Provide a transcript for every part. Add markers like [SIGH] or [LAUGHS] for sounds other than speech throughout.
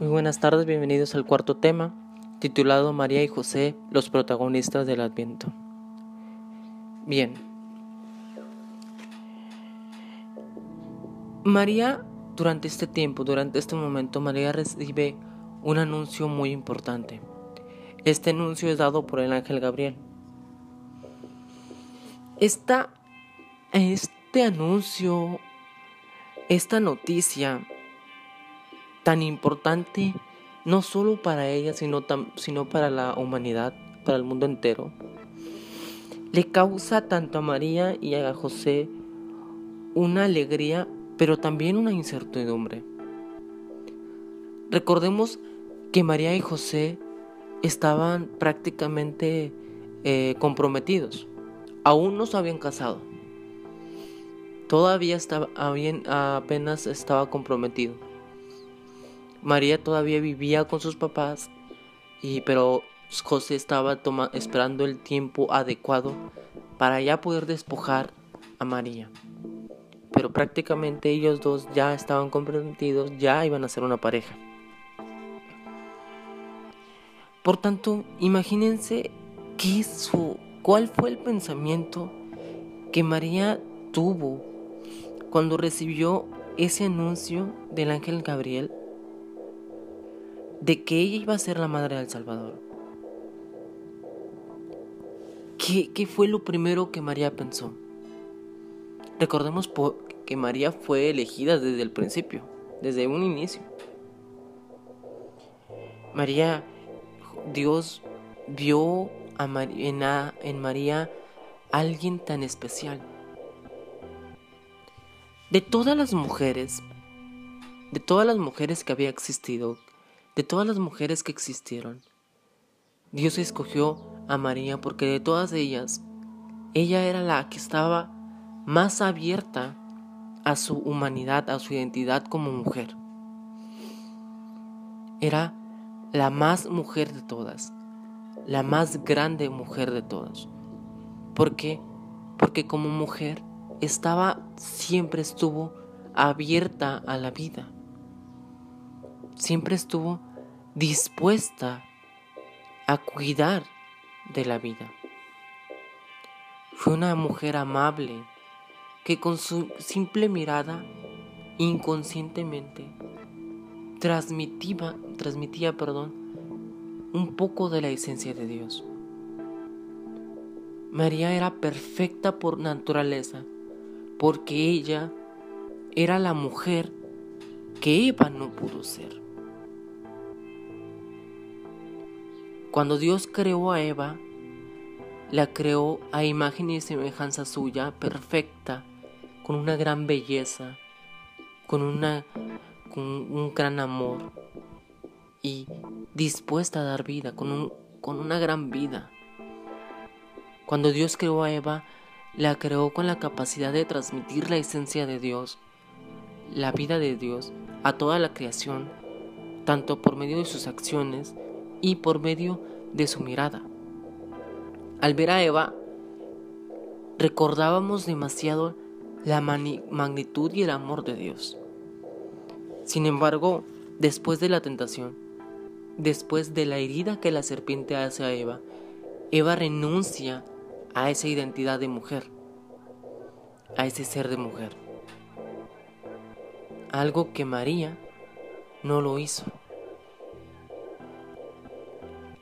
Muy buenas tardes, bienvenidos al cuarto tema, titulado María y José, los protagonistas del Adviento. Bien. María, durante este tiempo, durante este momento, María recibe un anuncio muy importante. Este anuncio es dado por el ángel Gabriel. Esta, este anuncio, esta noticia tan importante no solo para ella, sino, sino para la humanidad, para el mundo entero, le causa tanto a María y a José una alegría, pero también una incertidumbre. Recordemos que María y José estaban prácticamente eh, comprometidos, aún no se habían casado, todavía estaba, apenas estaba comprometido. María todavía vivía con sus papás, y, pero José estaba esperando el tiempo adecuado para ya poder despojar a María. Pero prácticamente ellos dos ya estaban comprometidos, ya iban a ser una pareja. Por tanto, imagínense qué su, cuál fue el pensamiento que María tuvo cuando recibió ese anuncio del ángel Gabriel de que ella iba a ser la madre del Salvador. ¿Qué, fue lo primero que María pensó? Recordemos que María fue elegida desde el principio, desde un inicio. María, Dios vio a en, en María alguien tan especial. De todas las mujeres, de todas las mujeres que había existido, de todas las mujeres que existieron, Dios escogió a María porque de todas ellas, ella era la que estaba más abierta a su humanidad, a su identidad como mujer. Era la más mujer de todas, la más grande mujer de todas. ¿Por qué? Porque como mujer estaba, siempre estuvo abierta a la vida siempre estuvo dispuesta a cuidar de la vida. Fue una mujer amable que con su simple mirada inconscientemente transmitía, transmitía perdón, un poco de la esencia de Dios. María era perfecta por naturaleza porque ella era la mujer que Eva no pudo ser. Cuando Dios creó a Eva, la creó a imagen y semejanza suya, perfecta, con una gran belleza, con, una, con un gran amor y dispuesta a dar vida, con, un, con una gran vida. Cuando Dios creó a Eva, la creó con la capacidad de transmitir la esencia de Dios, la vida de Dios, a toda la creación, tanto por medio de sus acciones y por medio de su mirada. Al ver a Eva, recordábamos demasiado la magnitud y el amor de Dios. Sin embargo, después de la tentación, después de la herida que la serpiente hace a Eva, Eva renuncia a esa identidad de mujer, a ese ser de mujer. Algo que María no lo hizo.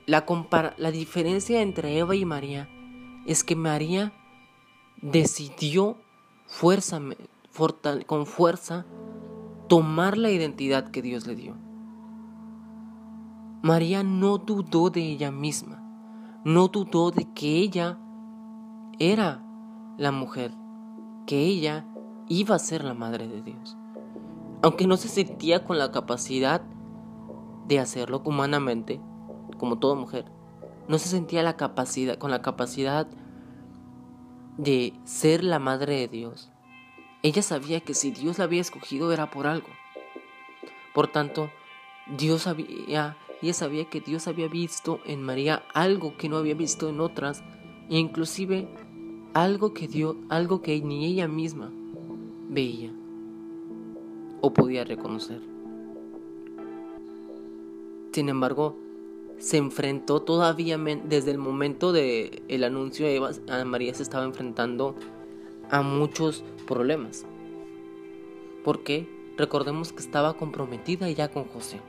La, la diferencia entre Eva y María es que María decidió con fuerza tomar la identidad que Dios le dio. María no dudó de ella misma, no dudó de que ella era la mujer, que ella iba a ser la madre de Dios. Aunque no se sentía con la capacidad de hacerlo humanamente, como toda mujer, no se sentía la capacidad, con la capacidad de ser la madre de Dios. Ella sabía que si Dios la había escogido era por algo. Por tanto, Dios sabía, ella sabía que Dios había visto en María algo que no había visto en otras, e inclusive algo que dio, algo que ni ella misma veía o podía reconocer. Sin embargo, se enfrentó todavía desde el momento del el anuncio de Eva, María se estaba enfrentando a muchos problemas. ¿Por qué? Recordemos que estaba comprometida ya con José.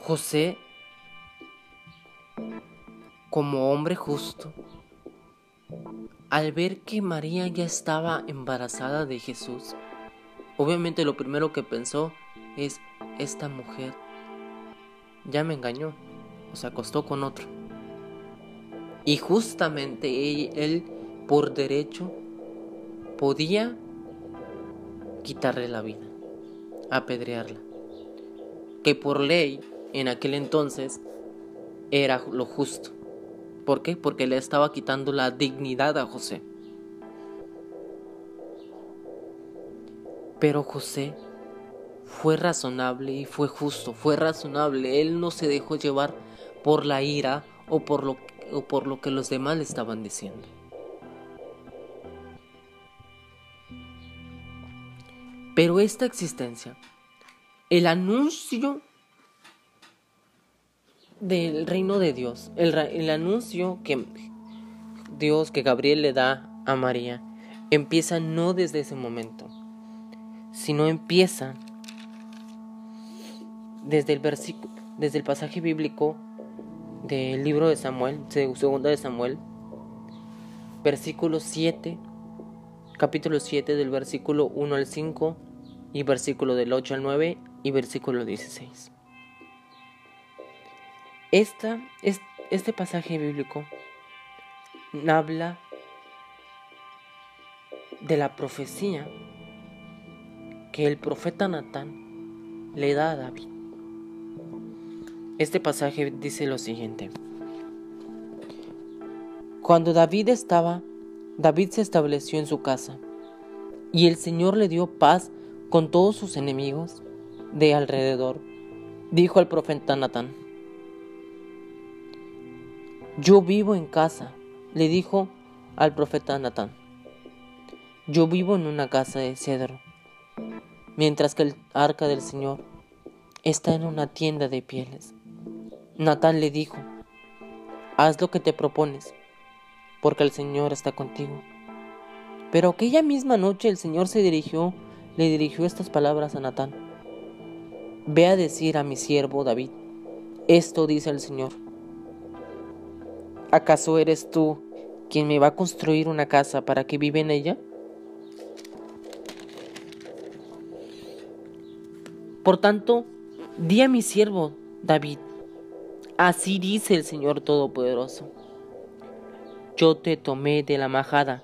José, como hombre justo, al ver que María ya estaba embarazada de Jesús, obviamente lo primero que pensó es, esta mujer ya me engañó, o se acostó con otro. Y justamente él, por derecho, podía quitarle la vida, apedrearla. Que por ley, en aquel entonces, era lo justo. ¿Por qué? Porque le estaba quitando la dignidad a José. Pero José fue razonable y fue justo, fue razonable. Él no se dejó llevar por la ira o por lo, o por lo que los demás le estaban diciendo. Pero esta existencia, el anuncio del reino de Dios, el, el, anuncio que Dios, que Gabriel le da a María, empieza no desde ese momento, sino empieza desde el desde el pasaje bíblico del libro de Samuel, segunda de Samuel, versículo 7, capítulo 7 del versículo 1 al 5 y versículo del 8 al 9 y versículo 16. Esta, este pasaje bíblico habla de la profecía que el profeta Natán le da a David. Este pasaje dice lo siguiente. Cuando David estaba, David se estableció en su casa, y el Señor le dio paz con todos sus enemigos de alrededor. Dijo al profeta Natán, yo vivo en casa, le dijo al profeta Natán, yo vivo en una casa de cedro, mientras que el arca del Señor está en una tienda de pieles. Natán le dijo, haz lo que te propones, porque el Señor está contigo. Pero aquella misma noche el Señor se dirigió, le dirigió estas palabras a Natán. Ve a decir a mi siervo David, esto dice el Señor. ¿Acaso eres tú quien me va a construir una casa para que vive en ella? Por tanto, di a mi siervo David, Así dice el Señor Todopoderoso. Yo te tomé de la majada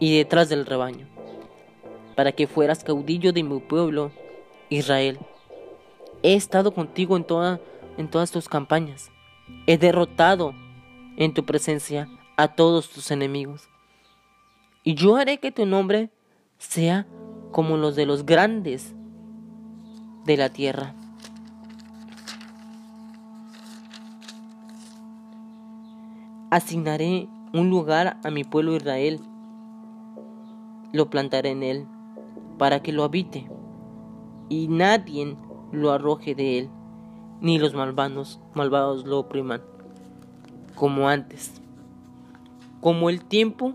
y detrás del rebaño, para que fueras caudillo de mi pueblo, Israel. He estado contigo en, en todas tus campañas. He derrotado en tu presencia a todos tus enemigos. Y yo haré que tu nombre sea como los de los grandes de la tierra. Asignaré un lugar a mi pueblo Israel. Lo plantaré en él para que lo habite y nadie lo arroje de él, ni los malvados, malvados lo opriman, como antes, como el tiempo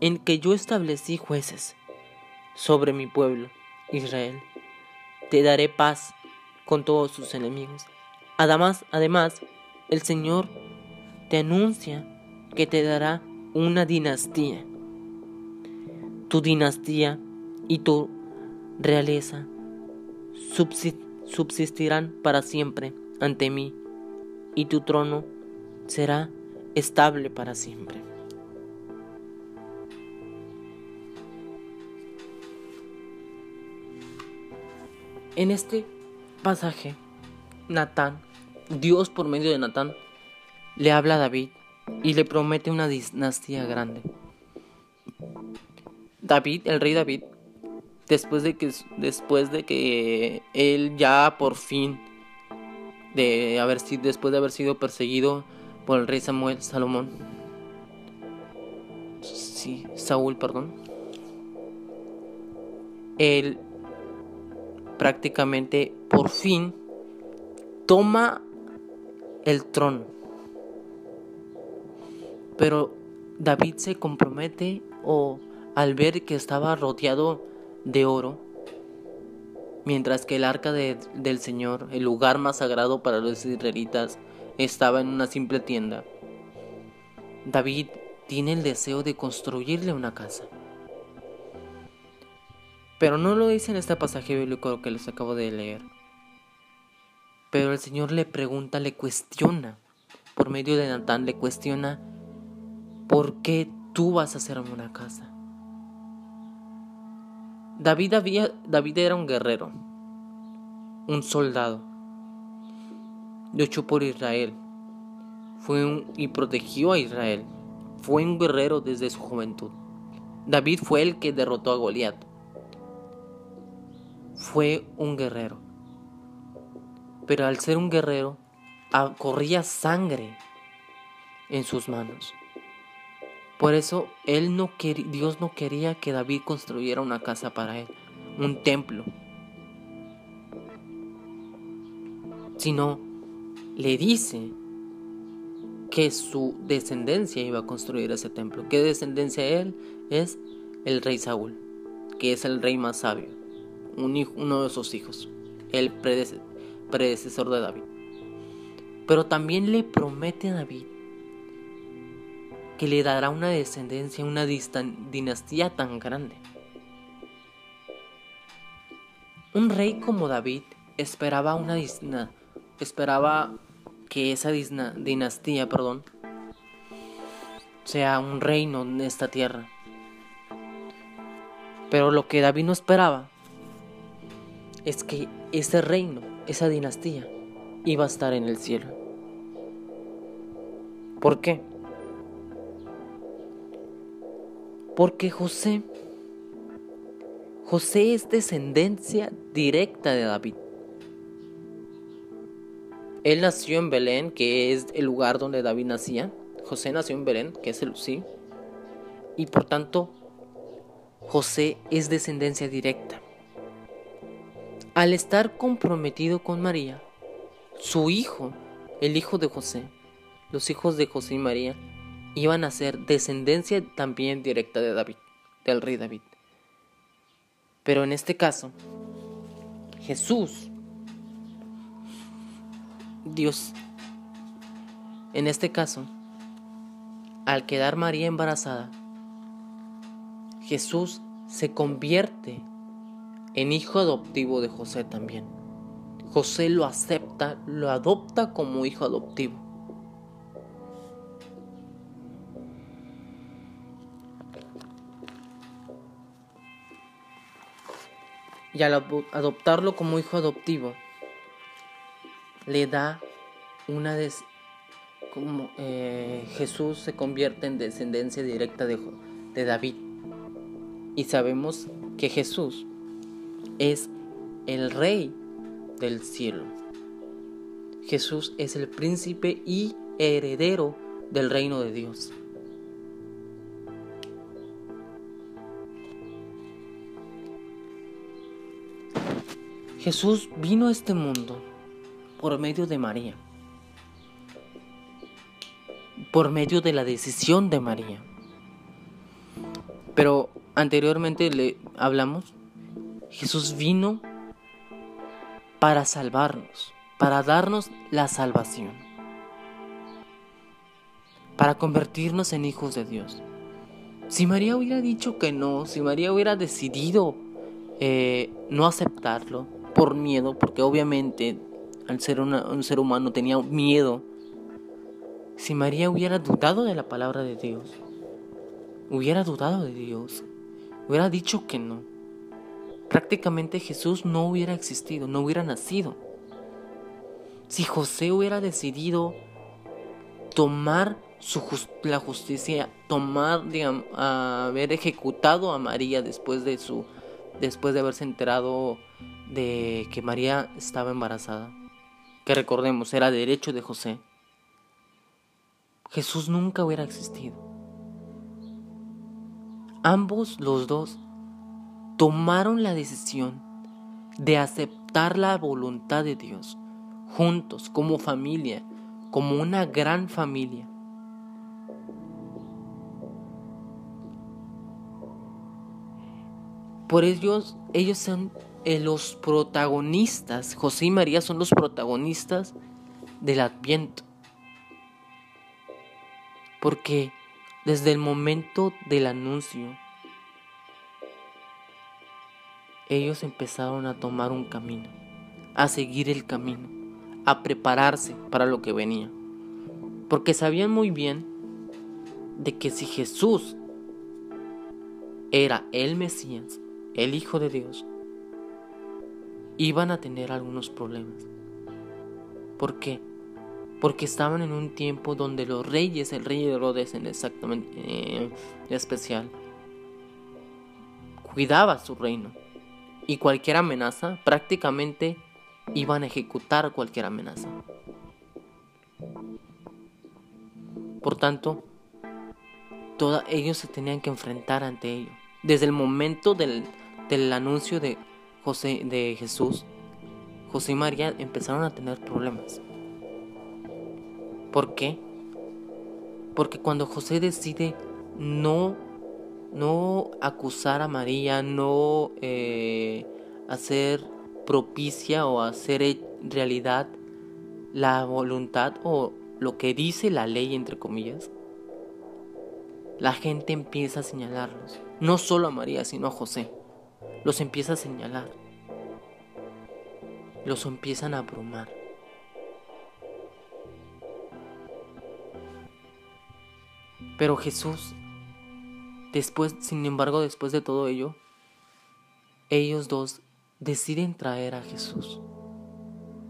en que yo establecí jueces sobre mi pueblo, Israel. Te daré paz con todos sus enemigos. Además, además, el Señor te anuncia que te dará una dinastía. Tu dinastía y tu realeza subsistirán para siempre ante mí y tu trono será estable para siempre. En este pasaje, Natán, Dios por medio de Natán, le habla a David y le promete una dinastía grande. David, el rey David, después de que después de que él ya por fin de haber después de haber sido perseguido por el rey Samuel Salomón sí, Saúl, perdón. Él prácticamente por fin toma el trono. Pero David se compromete o al ver que estaba rodeado de oro, mientras que el arca del Señor, el lugar más sagrado para los israelitas, estaba en una simple tienda. David tiene el deseo de construirle una casa. Pero no lo dice en este pasaje bíblico que les acabo de leer. Pero el Señor le pregunta, le cuestiona, por medio de Natán le cuestiona, ¿por qué tú vas a hacerme una casa? David, era un guerrero, un soldado, luchó por Israel, fue y protegió a Israel, fue un guerrero desde su juventud. David fue el que derrotó a Goliat fue un guerrero. Pero al ser un guerrero, ah, corría sangre en sus manos. Por eso él no Dios no quería que David construyera una casa para él, un templo, sino le dice que su descendencia iba a construir ese templo. ¿Qué descendencia él? Es el rey Saúl, que es el rey más sabio uno de sus hijos, el predecesor de David. Pero también le promete a David que le dará una descendencia, una dinastía tan grande. Un rey como David esperaba una esperaba que esa dinastía, perdón, sea un reino en esta tierra. Pero lo que David no esperaba es que ese reino, esa dinastía, iba a estar en el cielo. ¿Por qué? Porque José, José es descendencia directa de David. Él nació en Belén, que es el lugar donde David nacía. José nació en Belén, que es el sí. Y por tanto, José es descendencia directa. Al estar comprometido con María, su hijo, el hijo de José, los hijos de José y María, iban a ser descendencia también directa de David, del rey David. Pero en este caso, Jesús, Dios, en este caso, al quedar María embarazada, Jesús se convierte en hijo adoptivo de José también. José lo acepta, lo adopta como hijo adoptivo. Y al adoptarlo como hijo adoptivo, le da una des como eh, Jesús se convierte en descendencia directa de, de David. Y sabemos que Jesús es el rey del cielo. Jesús es el príncipe y heredero del reino de Dios. Jesús vino a este mundo por medio de María, por medio de la decisión de María. Pero anteriormente le hablamos Jesús vino para salvarnos, para darnos la salvación, para convertirnos en hijos de Dios. Si María hubiera dicho que no, si María hubiera decidido eh, no aceptarlo por miedo, porque obviamente al ser un ser humano tenía miedo, si María hubiera dudado de la palabra de Dios, hubiera dudado de Dios, hubiera dicho que no, prácticamente Jesús no hubiera existido, no hubiera nacido. Si José hubiera decidido tomar su la justicia, tomar, digamos, haber ejecutado a María después de su, después de haberse enterado de que María estaba embarazada, que recordemos era derecho de José, Jesús nunca hubiera existido. Ambos, los dos, tomaron la decisión de aceptar la voluntad de Dios, juntos, como familia, como una gran familia. Por ellos, ellos son los protagonistas, José y María son los protagonistas del Adviento. Porque desde el momento del anuncio, ellos empezaron a tomar un camino, a seguir el camino, a prepararse para lo que venía. Porque sabían muy bien de que si Jesús era el Mesías, el Hijo de Dios, iban a tener algunos problemas. ¿Por qué? Porque estaban en un tiempo donde los reyes, el rey de Herodes en exactamente eh, especial, cuidaba su reino. Y cualquier amenaza, prácticamente iban a ejecutar cualquier amenaza. Por tanto, ellos se tenían que enfrentar ante ello. Desde el momento del, del anuncio de, José, de Jesús, José y María empezaron a tener problemas. ¿Por qué? Porque cuando José decide no, no acusar a María, no eh, hacer propicia o hacer realidad la voluntad o lo que dice la ley, entre comillas, la gente empieza a señalarlos. No solo a María, sino a José los empieza a señalar, los empiezan a abrumar. Pero Jesús, después, sin embargo, después de todo ello, ellos dos deciden traer a Jesús,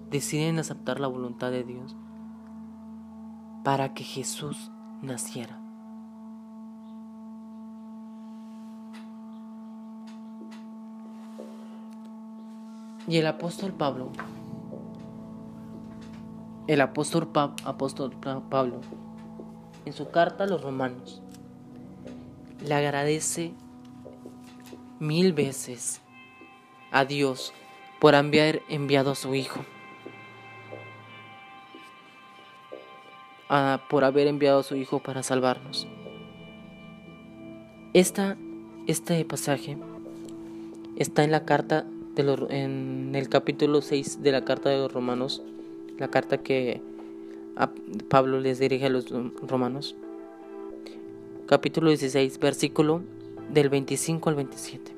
deciden aceptar la voluntad de Dios para que Jesús naciera. Y el apóstol Pablo, el apóstol, apóstol Pablo, en su carta a los romanos, le agradece mil veces a Dios por haber enviado a su Hijo, por haber enviado a su Hijo para salvarnos. Esta, este pasaje está en la carta en el capítulo 6 de la carta de los romanos, la carta que Pablo les dirige a los romanos, capítulo 16, versículo del 25 al 27.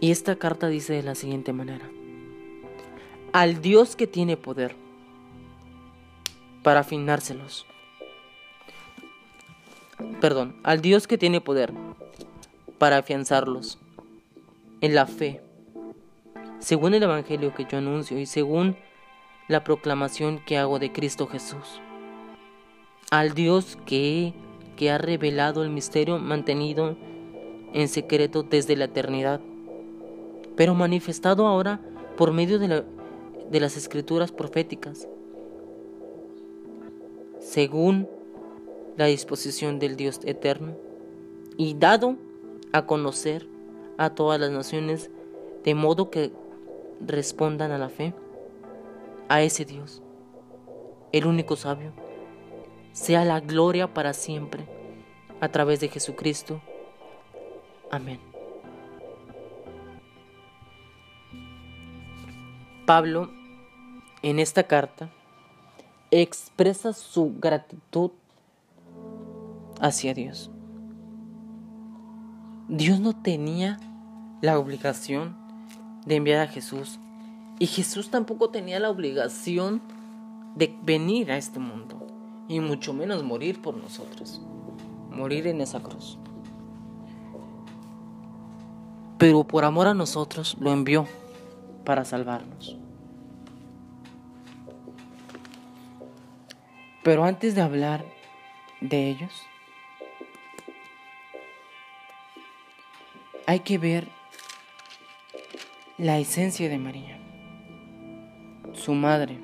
Y esta carta dice de la siguiente manera, al Dios que tiene poder para afinárselos, perdón, al Dios que tiene poder para afianzarlos en la fe, según el Evangelio que yo anuncio y según la proclamación que hago de Cristo Jesús. Al Dios que, que ha revelado el misterio mantenido en secreto desde la eternidad, pero manifestado ahora por medio de, de las escrituras proféticas, según la disposición del Dios eterno, y dado a conocer a todas las naciones, de modo que respondan a la fe, a ese Dios, el único sabio, sea la gloria para siempre, a través de Jesucristo. Amén. Pablo, en esta carta, expresa su gratitud hacia Dios. Dios no tenía la obligación de enviar a Jesús. Y Jesús tampoco tenía la obligación de venir a este mundo. Y mucho menos morir por nosotros. Morir en esa cruz. Pero por amor a nosotros lo envió para salvarnos. Pero antes de hablar de ellos, hay que ver la esencia de María, su madre.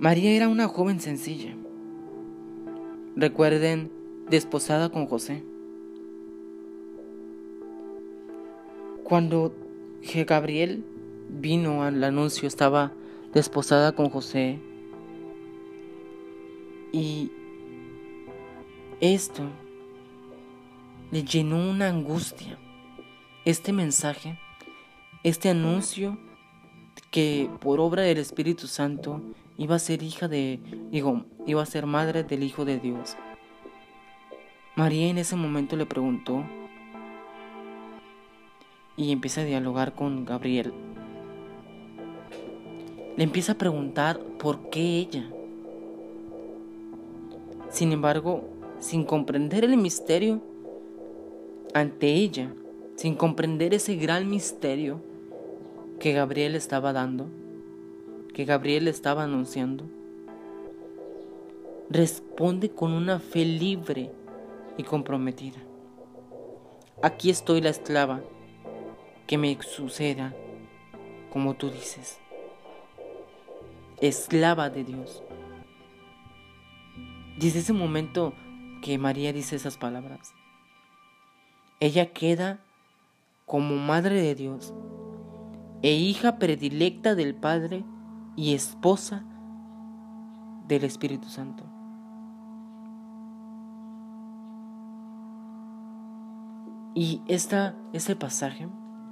María era una joven sencilla. Recuerden, desposada con José. Cuando Gabriel vino al anuncio, estaba desposada con José. Y esto le llenó una angustia. Este mensaje, este anuncio que por obra del Espíritu Santo iba a ser hija de, digo, iba a ser madre del Hijo de Dios. María en ese momento le preguntó y empieza a dialogar con Gabriel. Le empieza a preguntar por qué ella. Sin embargo, sin comprender el misterio ante ella, sin comprender ese gran misterio que Gabriel estaba dando, que Gabriel estaba anunciando, responde con una fe libre y comprometida. Aquí estoy la esclava, que me suceda como tú dices. Esclava de Dios. Desde ese momento que María dice esas palabras, ella queda como madre de Dios e hija predilecta del Padre y esposa del Espíritu Santo. Y esta, este pasaje,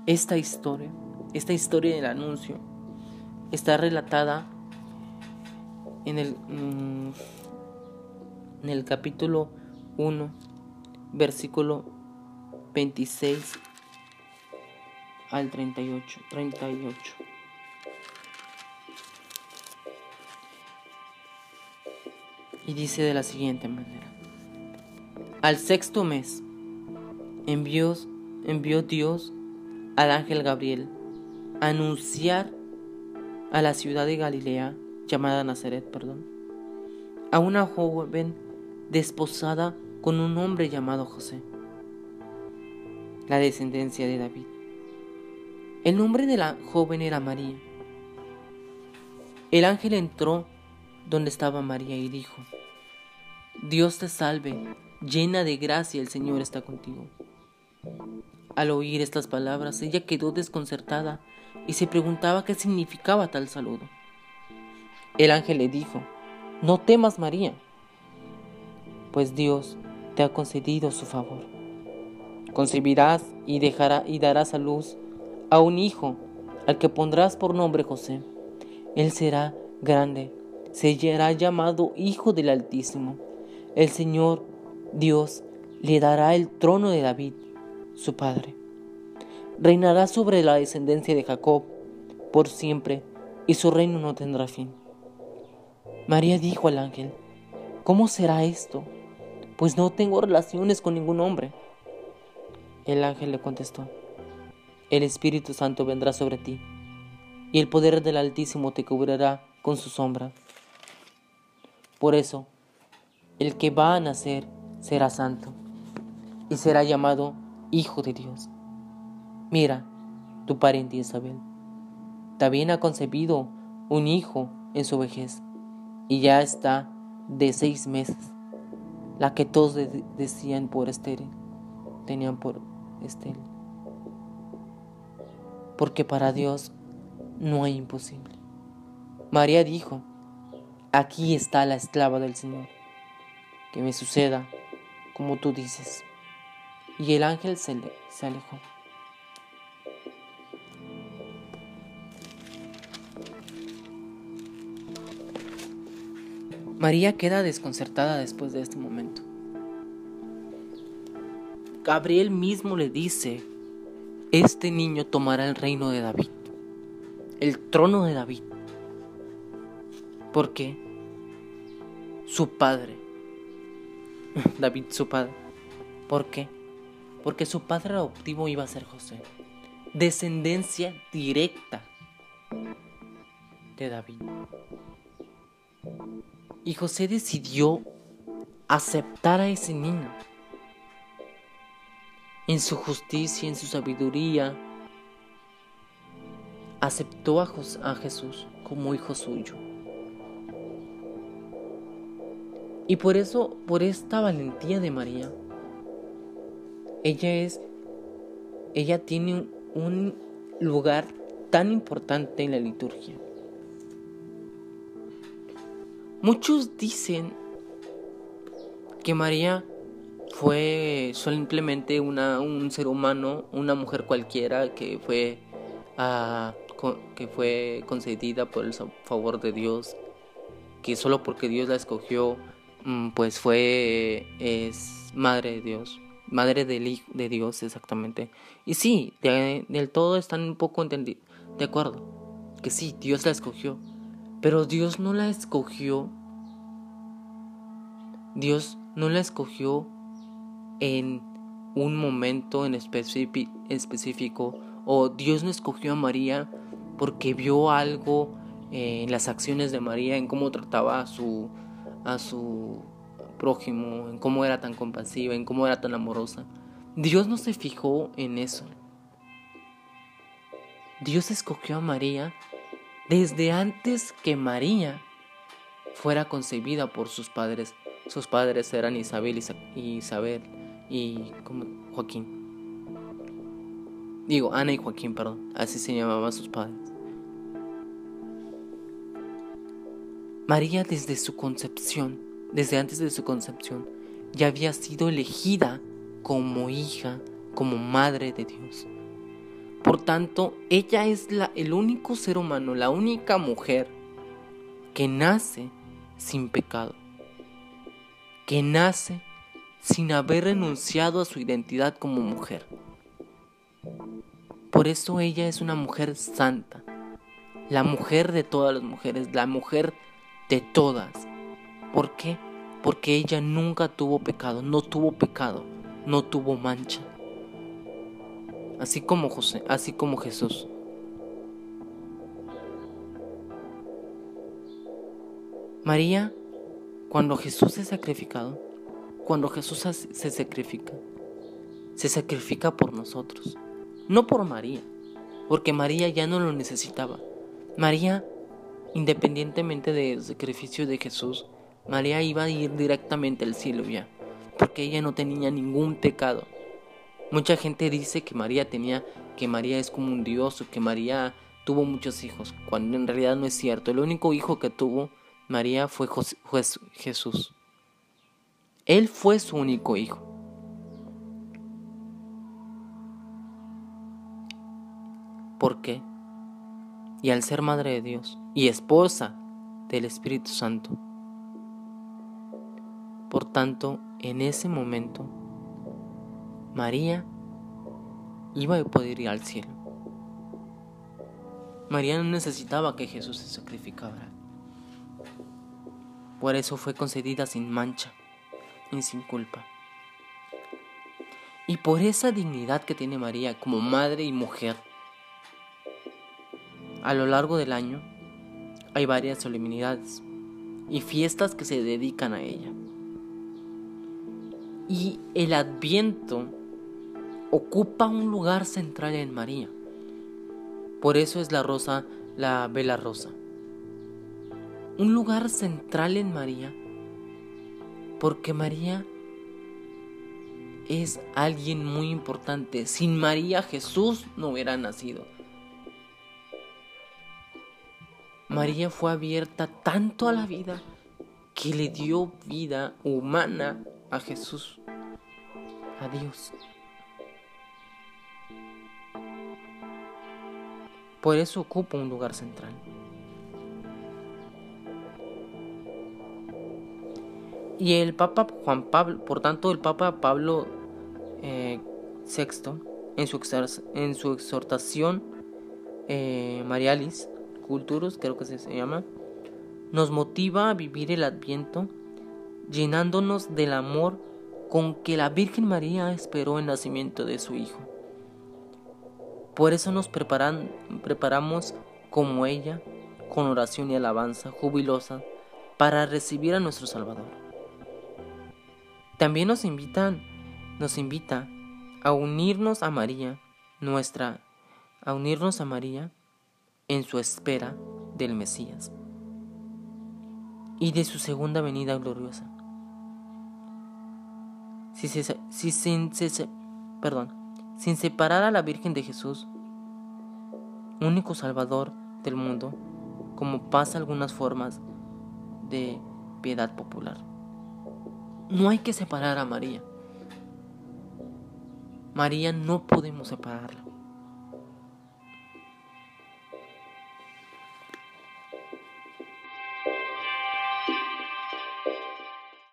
esta historia, esta historia del anuncio, está relatada en el, mm, en el capítulo 1, versículo 26 al 38. 38. Y dice de la siguiente manera. Al sexto mes envió, envió Dios al ángel Gabriel a anunciar a la ciudad de Galilea, llamada Nazaret, perdón, a una joven desposada con un hombre llamado José, la descendencia de David. El nombre de la joven era María. El ángel entró donde estaba María y dijo, Dios te salve, llena de gracia, el Señor está contigo. Al oír estas palabras, ella quedó desconcertada y se preguntaba qué significaba tal saludo. El ángel le dijo, No temas, María, pues Dios te ha concedido su favor. Concebirás y, dejará, y darás a luz a un hijo, al que pondrás por nombre José. Él será grande, se será llamado Hijo del Altísimo. El Señor Dios le dará el trono de David su padre. Reinará sobre la descendencia de Jacob por siempre, y su reino no tendrá fin. María dijo al ángel, ¿cómo será esto? Pues no tengo relaciones con ningún hombre. El ángel le contestó, el Espíritu Santo vendrá sobre ti, y el poder del Altísimo te cubrirá con su sombra. Por eso, el que va a nacer será santo, y será llamado Hijo de Dios. Mira, tu pariente Isabel, también ha concebido un hijo en su vejez y ya está de seis meses, la que todos decían por estéril, tenían por estéril. Porque para Dios no hay imposible. María dijo, aquí está la esclava del Señor, que me suceda como tú dices y el ángel se, alejó. María queda desconcertada después de este momento. Gabriel mismo le dice, este niño tomará el reino de David, el trono de David, porque su padre, [LAUGHS] David su padre, ¿por qué? porque su padre adoptivo iba a ser José, descendencia directa de David. Y José decidió aceptar a ese niño en su justicia, en su sabiduría. Aceptó a, Jesús como hijo suyo. Y por eso, por esta valentía de María, ella es, ella tiene un lugar tan importante en la liturgia. Muchos dicen que María fue simplemente una, un ser humano, una mujer cualquiera que fue, ah, que fue concedida por el favor de Dios, que solo porque Dios la escogió, mm, pues fue, es madre de Dios, madre del Hijo de Dios exactamente. Y sí, del todo están un poco de acuerdo, que sí, Dios la escogió, pero Dios no la escogió, Dios no la escogió en un momento en específico o Dios no escogió a María porque vio algo en las acciones de María, en cómo trataba a su, a su prójimo, en cómo era tan compasiva, en cómo era tan amorosa. Dios no se fijó en eso. Dios escogió a María desde antes que María fuera concebida por sus padres. Sus padres eran Isabel y Isabel y como Joaquín. Digo, Ana y Joaquín, perdón. Así se llamaban sus padres. María desde su concepción, desde antes de su concepción, ya había sido elegida como hija, como madre de Dios. Por tanto, ella es la, el único ser humano, la única mujer que nace sin pecado, que nace sin haber renunciado a su identidad como mujer. Por eso ella es una mujer santa, la mujer de todas las mujeres, la mujer de todas. ¿Por qué? Porque ella nunca tuvo pecado, no tuvo pecado, no tuvo mancha. Así como José, así como Jesús. María, cuando Jesús es sacrificado, cuando Jesús se sacrifica, se sacrifica por nosotros, no por María, porque María ya no lo necesitaba. María, independientemente del sacrificio de Jesús, María iba a ir directamente al cielo ya, porque ella no tenía ningún pecado. Mucha gente dice que María tenía, que María es como un dios o que María tuvo muchos hijos, cuando en realidad no es cierto. El único hijo que tuvo María fue Jesús. Él fue su único hijo. ¿Por qué? Y al ser madre de Dios y esposa del Espíritu Santo. Por tanto, en ese momento, María iba a poder ir al cielo. María no necesitaba que Jesús se sacrificara. Por eso fue concedida sin mancha y sin culpa. Y por esa dignidad que tiene María como madre y mujer, a lo largo del año hay varias solemnidades y fiestas que se dedican a ella. Y el adviento ocupa un lugar central en María. Por eso es la rosa, la vela rosa. Un lugar central en María porque María es alguien muy importante. Sin María Jesús no hubiera nacido. María fue abierta tanto a la vida que le dio vida humana a Jesús, a Dios. Por eso ocupa un lugar central. Y el Papa Juan Pablo, por tanto, el Papa Pablo VI, eh, en su, en su exhortación eh, Marialis Culturus, creo que se llama, nos motiva a vivir el Adviento llenándonos del amor con que la Virgen María esperó el nacimiento de su Hijo. Por eso nos preparan, preparamos como ella, con oración y alabanza jubilosa, para recibir a nuestro Salvador. También nos invitan, nos invita a unirnos a María, nuestra, a unirnos a María en su espera del Mesías y de su segunda venida gloriosa. Si, sin, sin separar a la Virgen de Jesús único Salvador del mundo, como pasa algunas formas de piedad popular. No hay que separar a María. María no podemos separarla.